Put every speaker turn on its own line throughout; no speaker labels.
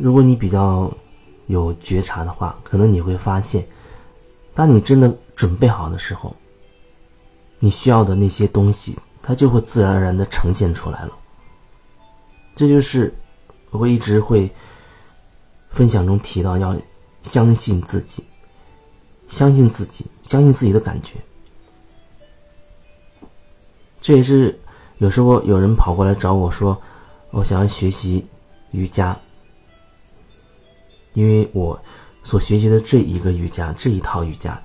如果你比较有觉察的话，可能你会发现，当你真的准备好的时候，你需要的那些东西，它就会自然而然的呈现出来了。这就是我会一直会分享中提到要相信自己，相信自己，相信自己的感觉。这也是有时候有人跑过来找我说，我想要学习瑜伽。因为我所学习的这一个瑜伽这一套瑜伽，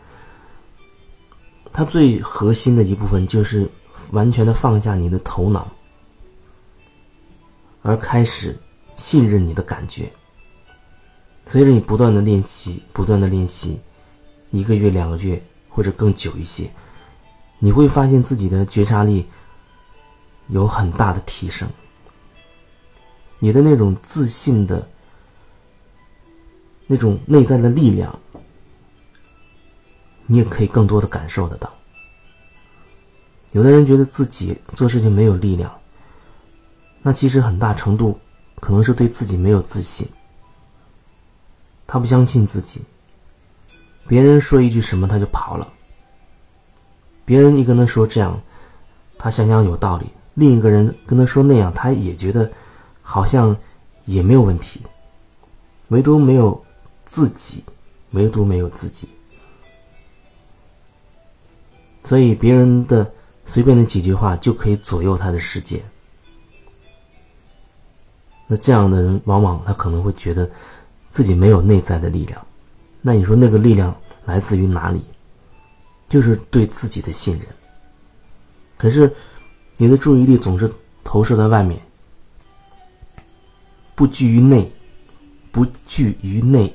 它最核心的一部分就是完全的放下你的头脑，而开始信任你的感觉。随着你不断的练习，不断的练习，一个月、两个月或者更久一些，你会发现自己的觉察力有很大的提升，你的那种自信的。那种内在的力量，你也可以更多的感受得到。有的人觉得自己做事情没有力量，那其实很大程度可能是对自己没有自信。他不相信自己，别人说一句什么他就跑了。别人一跟他说这样，他想想有道理；另一个人跟他说那样，他也觉得好像也没有问题，唯独没有。自己，唯独没有自己，所以别人的随便的几句话就可以左右他的世界。那这样的人，往往他可能会觉得自己没有内在的力量。那你说那个力量来自于哪里？就是对自己的信任。可是你的注意力总是投射在外面，不拘于内，不拘于内。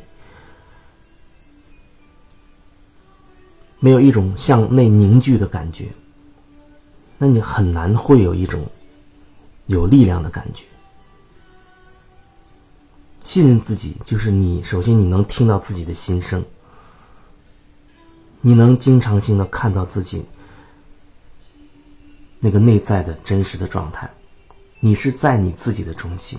没有一种向内凝聚的感觉，那你很难会有一种有力量的感觉。信任自己，就是你首先你能听到自己的心声，你能经常性的看到自己那个内在的真实的状态，你是在你自己的中心。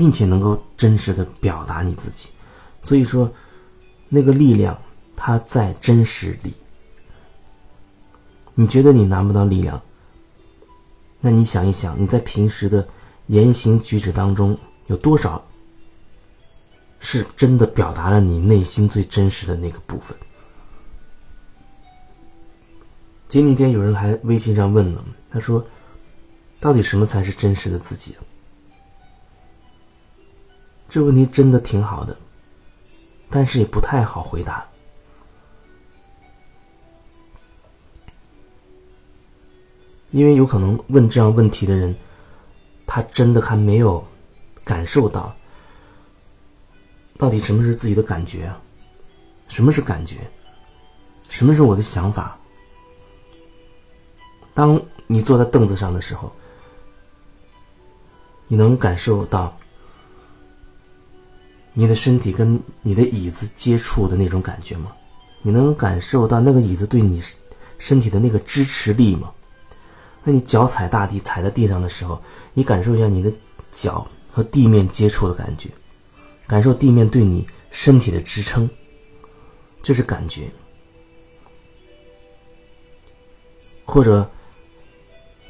并且能够真实的表达你自己，所以说，那个力量它在真实里。你觉得你拿不到力量，那你想一想，你在平时的言行举止当中有多少是真的表达了你内心最真实的那个部分？前几天有人还微信上问呢，他说：“到底什么才是真实的自己？”这问题真的挺好的，但是也不太好回答，因为有可能问这样问题的人，他真的还没有感受到到底什么是自己的感觉？什么是感觉？什么是我的想法？当你坐在凳子上的时候，你能感受到？你的身体跟你的椅子接触的那种感觉吗？你能感受到那个椅子对你身体的那个支持力吗？那你脚踩大地，踩在地上的时候，你感受一下你的脚和地面接触的感觉，感受地面对你身体的支撑，这是感觉。或者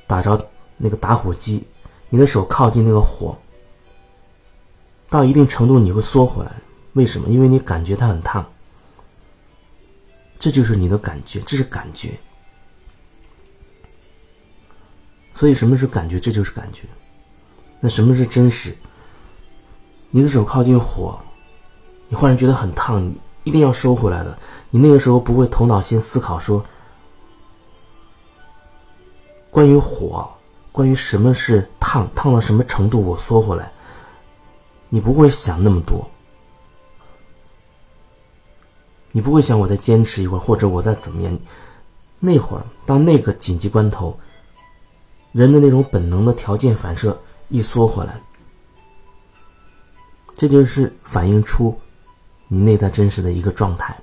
打着那个打火机，你的手靠近那个火。到一定程度，你会缩回来，为什么？因为你感觉它很烫，这就是你的感觉，这是感觉。所以，什么是感觉？这就是感觉。那什么是真实？你的手靠近火，你忽然觉得很烫，你一定要收回来的。你那个时候不会头脑先思考说，关于火，关于什么是烫，烫到什么程度，我缩回来。你不会想那么多，你不会想我再坚持一会儿，或者我再怎么样。那会儿，当那个紧急关头，人的那种本能的条件反射一缩回来，这就是反映出你内在真实的一个状态，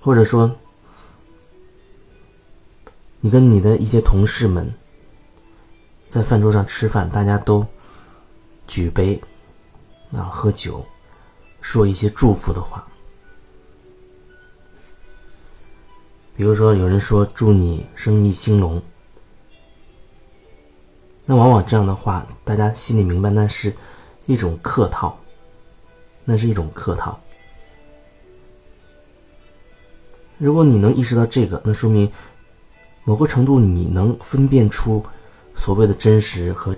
或者说，你跟你的一些同事们在饭桌上吃饭，大家都举杯啊喝酒，说一些祝福的话。比如说，有人说祝你生意兴隆，那往往这样的话，大家心里明白，那是一种客套，那是一种客套。如果你能意识到这个，那说明。某个程度，你能分辨出所谓的真实和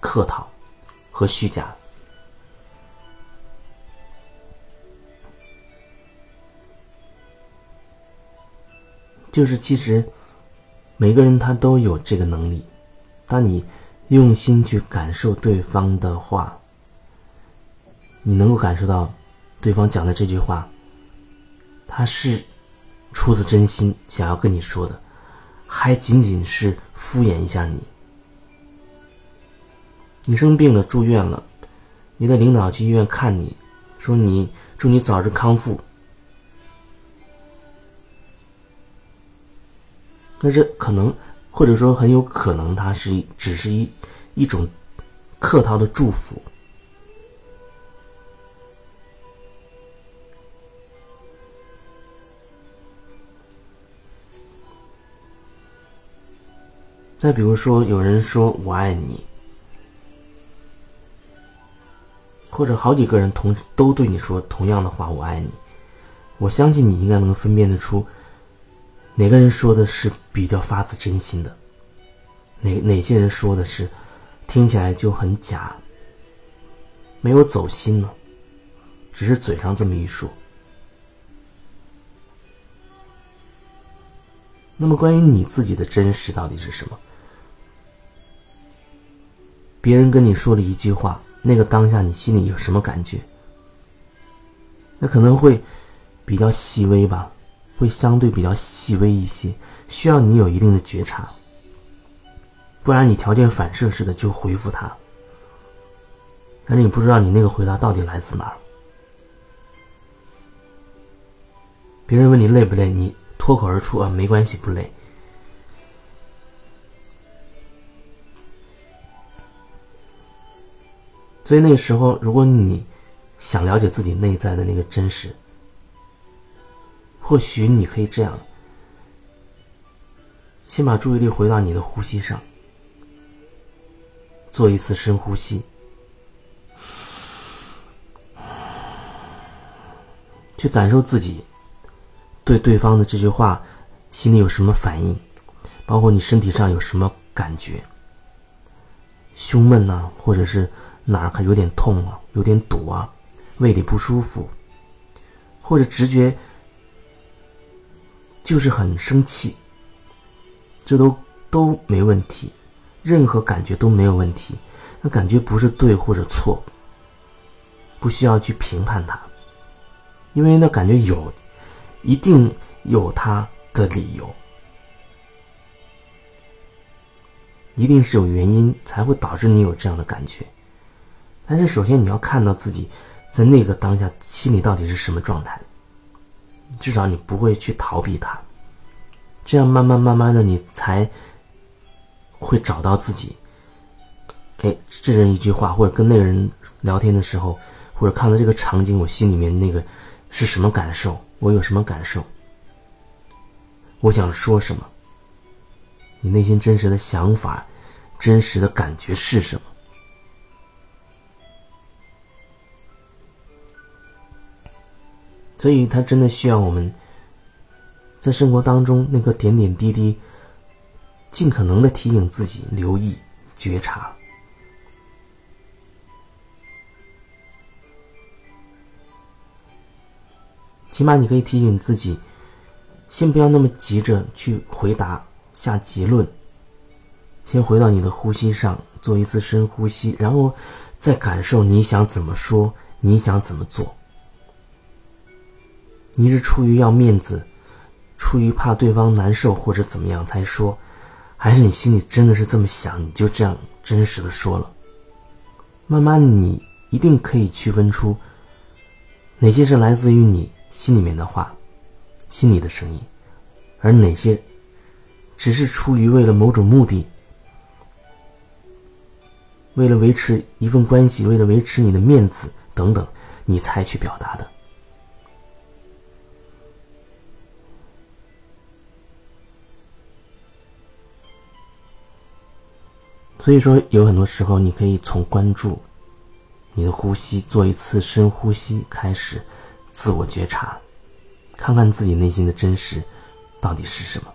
客套和虚假，就是其实每个人他都有这个能力。当你用心去感受对方的话，你能够感受到对方讲的这句话，他是出自真心想要跟你说的。还仅仅是敷衍一下你。你生病了，住院了，你的领导去医院看你，说你祝你早日康复。但是可能，或者说很有可能，他是只是一一种客套的祝福。再比如说，有人说我爱你，或者好几个人同都对你说同样的话“我爱你”，我相信你应该能分辨得出哪个人说的是比较发自真心的，哪哪些人说的是听起来就很假，没有走心呢，只是嘴上这么一说。那么，关于你自己的真实到底是什么？别人跟你说了一句话，那个当下你心里有什么感觉？那可能会比较细微吧，会相对比较细微一些，需要你有一定的觉察，不然你条件反射似的就回复他，但是你不知道你那个回答到底来自哪儿。别人问你累不累，你脱口而出啊，没关系，不累。所以那个时候，如果你想了解自己内在的那个真实，或许你可以这样：先把注意力回到你的呼吸上，做一次深呼吸，去感受自己对对方的这句话心里有什么反应，包括你身体上有什么感觉，胸闷呢，或者是。哪儿还有点痛啊，有点堵啊，胃里不舒服，或者直觉就是很生气，这都都没问题，任何感觉都没有问题，那感觉不是对或者错，不需要去评判它，因为那感觉有，一定有它的理由，一定是有原因才会导致你有这样的感觉。但是，首先你要看到自己在那个当下心里到底是什么状态，至少你不会去逃避它。这样慢慢慢慢的，你才会找到自己。哎，这人一句话，或者跟那个人聊天的时候，或者看到这个场景，我心里面那个是什么感受？我有什么感受？我想说什么？你内心真实的想法、真实的感觉是什么？所以，他真的需要我们在生活当中那个点点滴滴，尽可能的提醒自己留意、觉察。起码你可以提醒自己，先不要那么急着去回答、下结论，先回到你的呼吸上，做一次深呼吸，然后再感受你想怎么说，你想怎么做。你是出于要面子，出于怕对方难受或者怎么样才说，还是你心里真的是这么想，你就这样真实的说了？慢慢你一定可以区分出哪些是来自于你心里面的话，心里的声音，而哪些只是出于为了某种目的，为了维持一份关系，为了维持你的面子等等，你才去表达的。所以说，有很多时候，你可以从关注你的呼吸，做一次深呼吸开始，自我觉察，看看自己内心的真实到底是什么。